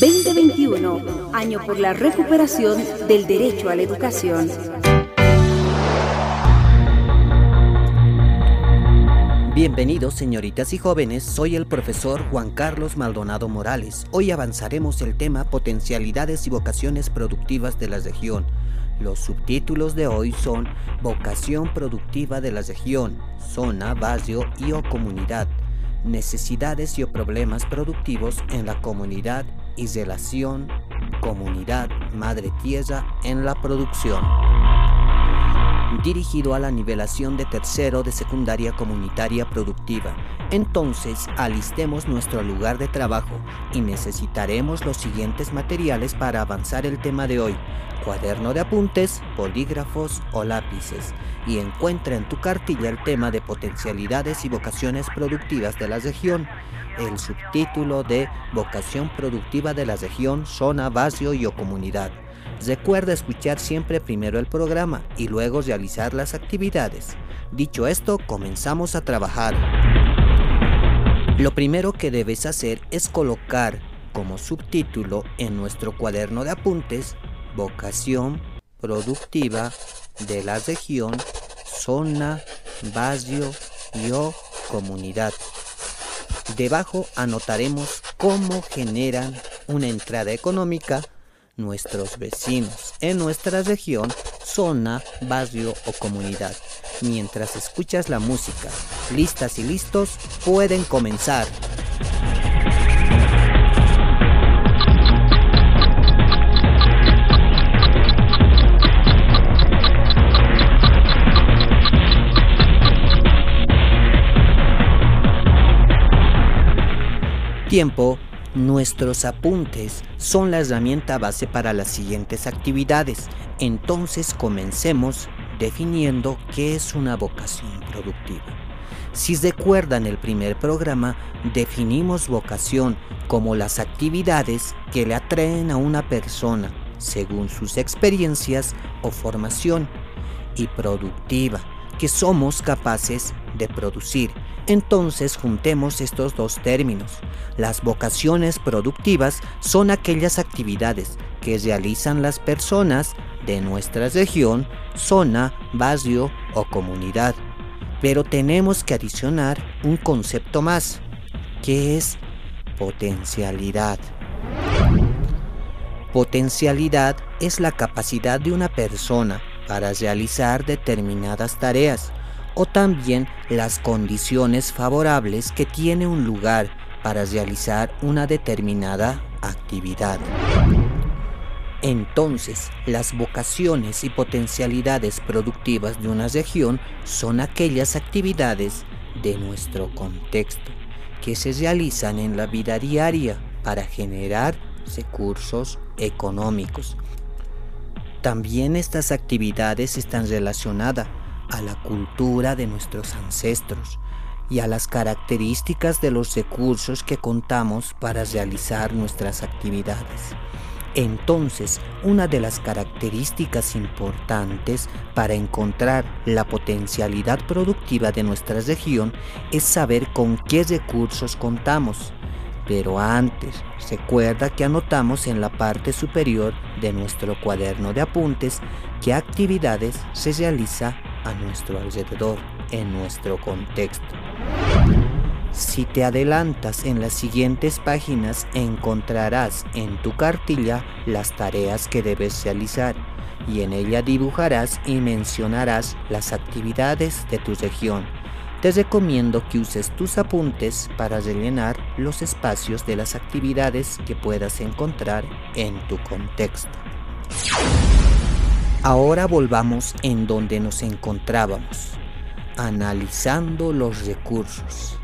2021, año por la recuperación del derecho a la educación. Bienvenidos señoritas y jóvenes, soy el profesor Juan Carlos Maldonado Morales. Hoy avanzaremos el tema Potencialidades y vocaciones productivas de la región. Los subtítulos de hoy son Vocación productiva de la región, zona, barrio y o comunidad, necesidades y o problemas productivos en la comunidad y relación comunidad madre tierra en la producción dirigido a la nivelación de tercero de secundaria comunitaria productiva. Entonces, alistemos nuestro lugar de trabajo y necesitaremos los siguientes materiales para avanzar el tema de hoy. Cuaderno de apuntes, polígrafos o lápices. Y encuentra en tu cartilla el tema de potencialidades y vocaciones productivas de la región. El subtítulo de Vocación productiva de la región, zona, barrio y o comunidad. Recuerda escuchar siempre primero el programa y luego realizar las actividades. Dicho esto, comenzamos a trabajar. Lo primero que debes hacer es colocar como subtítulo en nuestro cuaderno de apuntes Vocación productiva de la región, zona, barrio y o comunidad. Debajo anotaremos cómo generan una entrada económica nuestros vecinos en nuestra región, zona, barrio o comunidad. Mientras escuchas la música, listas y listos, pueden comenzar. Tiempo Nuestros apuntes son la herramienta base para las siguientes actividades. Entonces comencemos definiendo qué es una vocación productiva. Si recuerdan el primer programa, definimos vocación como las actividades que le atraen a una persona según sus experiencias o formación y productiva que somos capaces de producir. Entonces juntemos estos dos términos. Las vocaciones productivas son aquellas actividades que realizan las personas de nuestra región, zona, barrio o comunidad. Pero tenemos que adicionar un concepto más, que es potencialidad. Potencialidad es la capacidad de una persona para realizar determinadas tareas o también las condiciones favorables que tiene un lugar para realizar una determinada actividad. Entonces, las vocaciones y potencialidades productivas de una región son aquellas actividades de nuestro contexto que se realizan en la vida diaria para generar recursos económicos también estas actividades están relacionadas a la cultura de nuestros ancestros y a las características de los recursos que contamos para realizar nuestras actividades. Entonces, una de las características importantes para encontrar la potencialidad productiva de nuestra región es saber con qué recursos contamos pero antes, recuerda que anotamos en la parte superior de nuestro cuaderno de apuntes qué actividades se realiza a nuestro alrededor, en nuestro contexto. Si te adelantas en las siguientes páginas encontrarás en tu cartilla las tareas que debes realizar y en ella dibujarás y mencionarás las actividades de tu región te recomiendo que uses tus apuntes para rellenar los espacios de las actividades que puedas encontrar en tu contexto. Ahora volvamos en donde nos encontrábamos, analizando los recursos.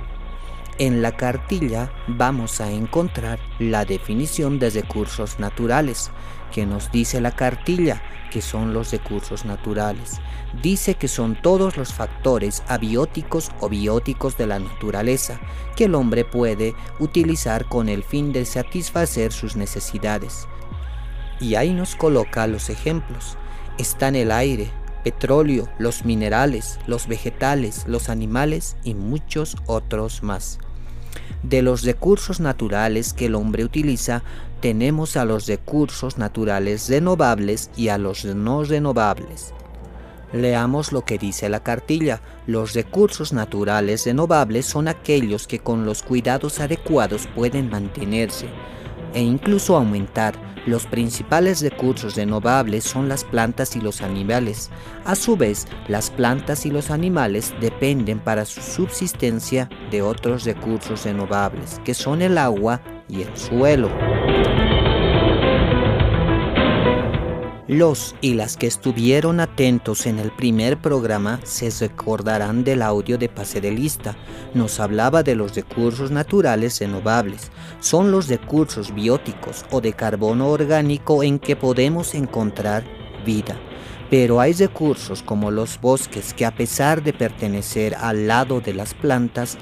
En la cartilla vamos a encontrar la definición de recursos naturales, que nos dice la cartilla que son los recursos naturales. Dice que son todos los factores abióticos o bióticos de la naturaleza que el hombre puede utilizar con el fin de satisfacer sus necesidades. Y ahí nos coloca los ejemplos. Están el aire, petróleo, los minerales, los vegetales, los animales y muchos otros más. De los recursos naturales que el hombre utiliza, tenemos a los recursos naturales renovables y a los no renovables. Leamos lo que dice la cartilla. Los recursos naturales renovables son aquellos que con los cuidados adecuados pueden mantenerse e incluso aumentar. Los principales recursos renovables son las plantas y los animales. A su vez, las plantas y los animales dependen para su subsistencia de otros recursos renovables, que son el agua y el suelo. Los y las que estuvieron atentos en el primer programa se recordarán del audio de Paserelista. Nos hablaba de los recursos naturales renovables. Son los recursos bióticos o de carbono orgánico en que podemos encontrar vida. Pero hay recursos como los bosques que a pesar de pertenecer al lado de las plantas,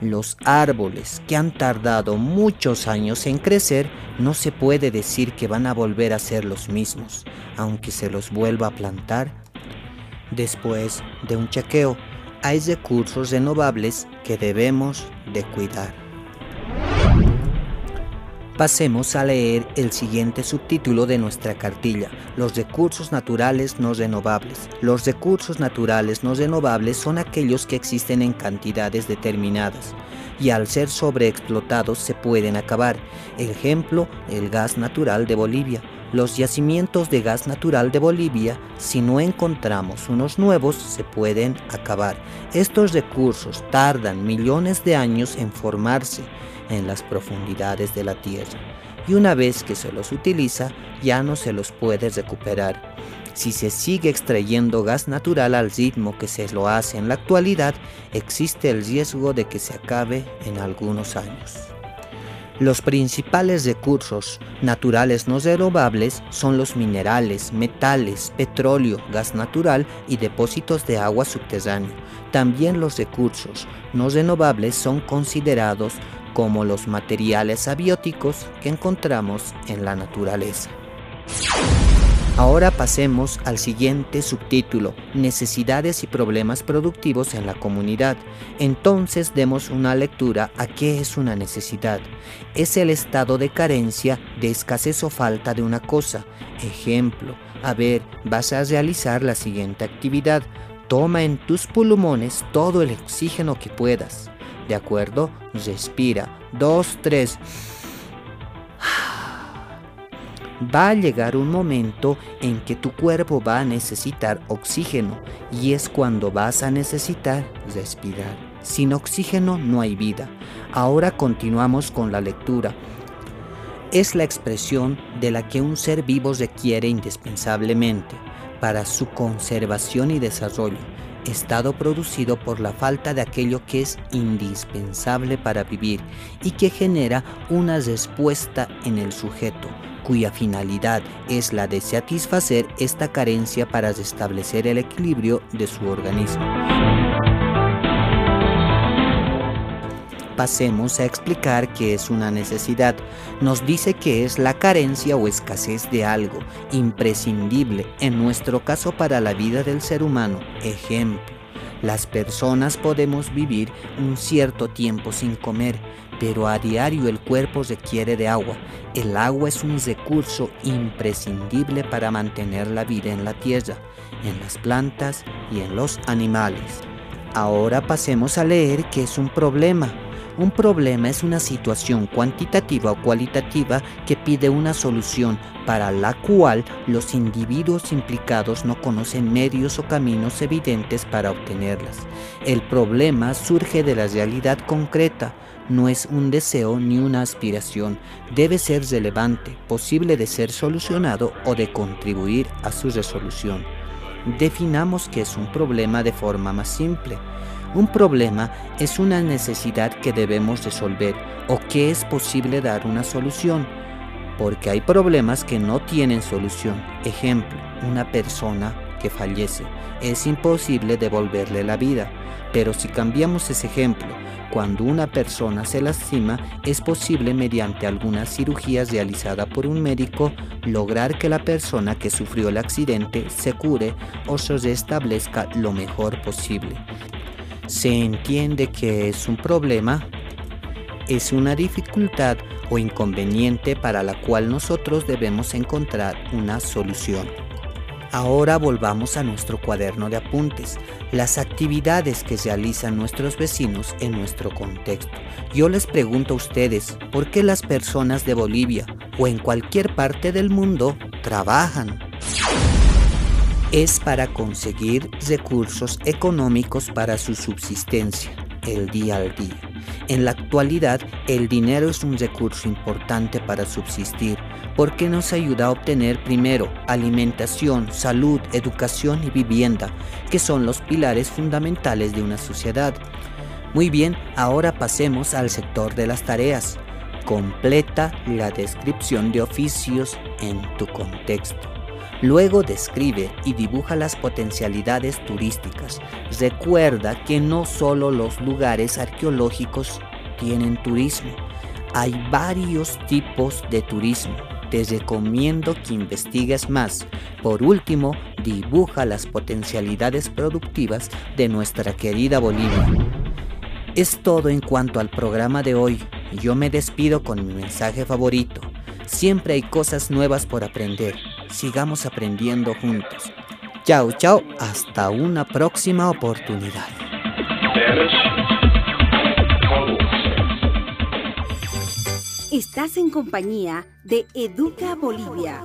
los árboles que han tardado muchos años en crecer, no se puede decir que van a volver a ser los mismos, aunque se los vuelva a plantar. Después de un chequeo, hay recursos renovables que debemos de cuidar. Pasemos a leer el siguiente subtítulo de nuestra cartilla, los recursos naturales no renovables. Los recursos naturales no renovables son aquellos que existen en cantidades determinadas y al ser sobreexplotados se pueden acabar. Ejemplo, el gas natural de Bolivia. Los yacimientos de gas natural de Bolivia, si no encontramos unos nuevos, se pueden acabar. Estos recursos tardan millones de años en formarse en las profundidades de la tierra y una vez que se los utiliza ya no se los puede recuperar. Si se sigue extrayendo gas natural al ritmo que se lo hace en la actualidad, existe el riesgo de que se acabe en algunos años. Los principales recursos naturales no renovables son los minerales, metales, petróleo, gas natural y depósitos de agua subterráneo. También los recursos no renovables son considerados como los materiales abióticos que encontramos en la naturaleza. Ahora pasemos al siguiente subtítulo, Necesidades y problemas productivos en la comunidad. Entonces demos una lectura a qué es una necesidad. Es el estado de carencia, de escasez o falta de una cosa. Ejemplo, a ver, vas a realizar la siguiente actividad. Toma en tus pulmones todo el oxígeno que puedas. ¿De acuerdo? Respira. Dos, tres. Va a llegar un momento en que tu cuerpo va a necesitar oxígeno y es cuando vas a necesitar respirar. Sin oxígeno no hay vida. Ahora continuamos con la lectura. Es la expresión de la que un ser vivo requiere indispensablemente para su conservación y desarrollo estado producido por la falta de aquello que es indispensable para vivir y que genera una respuesta en el sujeto, cuya finalidad es la de satisfacer esta carencia para restablecer el equilibrio de su organismo. Pasemos a explicar qué es una necesidad. Nos dice que es la carencia o escasez de algo imprescindible, en nuestro caso para la vida del ser humano. Ejemplo, las personas podemos vivir un cierto tiempo sin comer, pero a diario el cuerpo requiere de agua. El agua es un recurso imprescindible para mantener la vida en la tierra, en las plantas y en los animales. Ahora pasemos a leer qué es un problema. Un problema es una situación cuantitativa o cualitativa que pide una solución para la cual los individuos implicados no conocen medios o caminos evidentes para obtenerlas. El problema surge de la realidad concreta, no es un deseo ni una aspiración, debe ser relevante, posible de ser solucionado o de contribuir a su resolución. Definamos que es un problema de forma más simple. Un problema es una necesidad que debemos resolver o que es posible dar una solución, porque hay problemas que no tienen solución. Ejemplo, una persona que fallece. Es imposible devolverle la vida, pero si cambiamos ese ejemplo, cuando una persona se lastima, es posible mediante alguna cirugía realizada por un médico lograr que la persona que sufrió el accidente se cure o se restablezca lo mejor posible se entiende que es un problema es una dificultad o inconveniente para la cual nosotros debemos encontrar una solución. Ahora volvamos a nuestro cuaderno de apuntes, las actividades que realizan nuestros vecinos en nuestro contexto. Yo les pregunto a ustedes, ¿por qué las personas de Bolivia o en cualquier parte del mundo trabajan? Es para conseguir recursos económicos para su subsistencia, el día al día. En la actualidad, el dinero es un recurso importante para subsistir porque nos ayuda a obtener primero alimentación, salud, educación y vivienda, que son los pilares fundamentales de una sociedad. Muy bien, ahora pasemos al sector de las tareas. Completa la descripción de oficios en tu contexto. Luego describe y dibuja las potencialidades turísticas. Recuerda que no solo los lugares arqueológicos tienen turismo, hay varios tipos de turismo te recomiendo que investigues más. Por último, dibuja las potencialidades productivas de nuestra querida Bolivia. Es todo en cuanto al programa de hoy. Yo me despido con mi mensaje favorito. Siempre hay cosas nuevas por aprender. Sigamos aprendiendo juntos. Chao, chao. Hasta una próxima oportunidad. Estás en compañía de Educa Bolivia.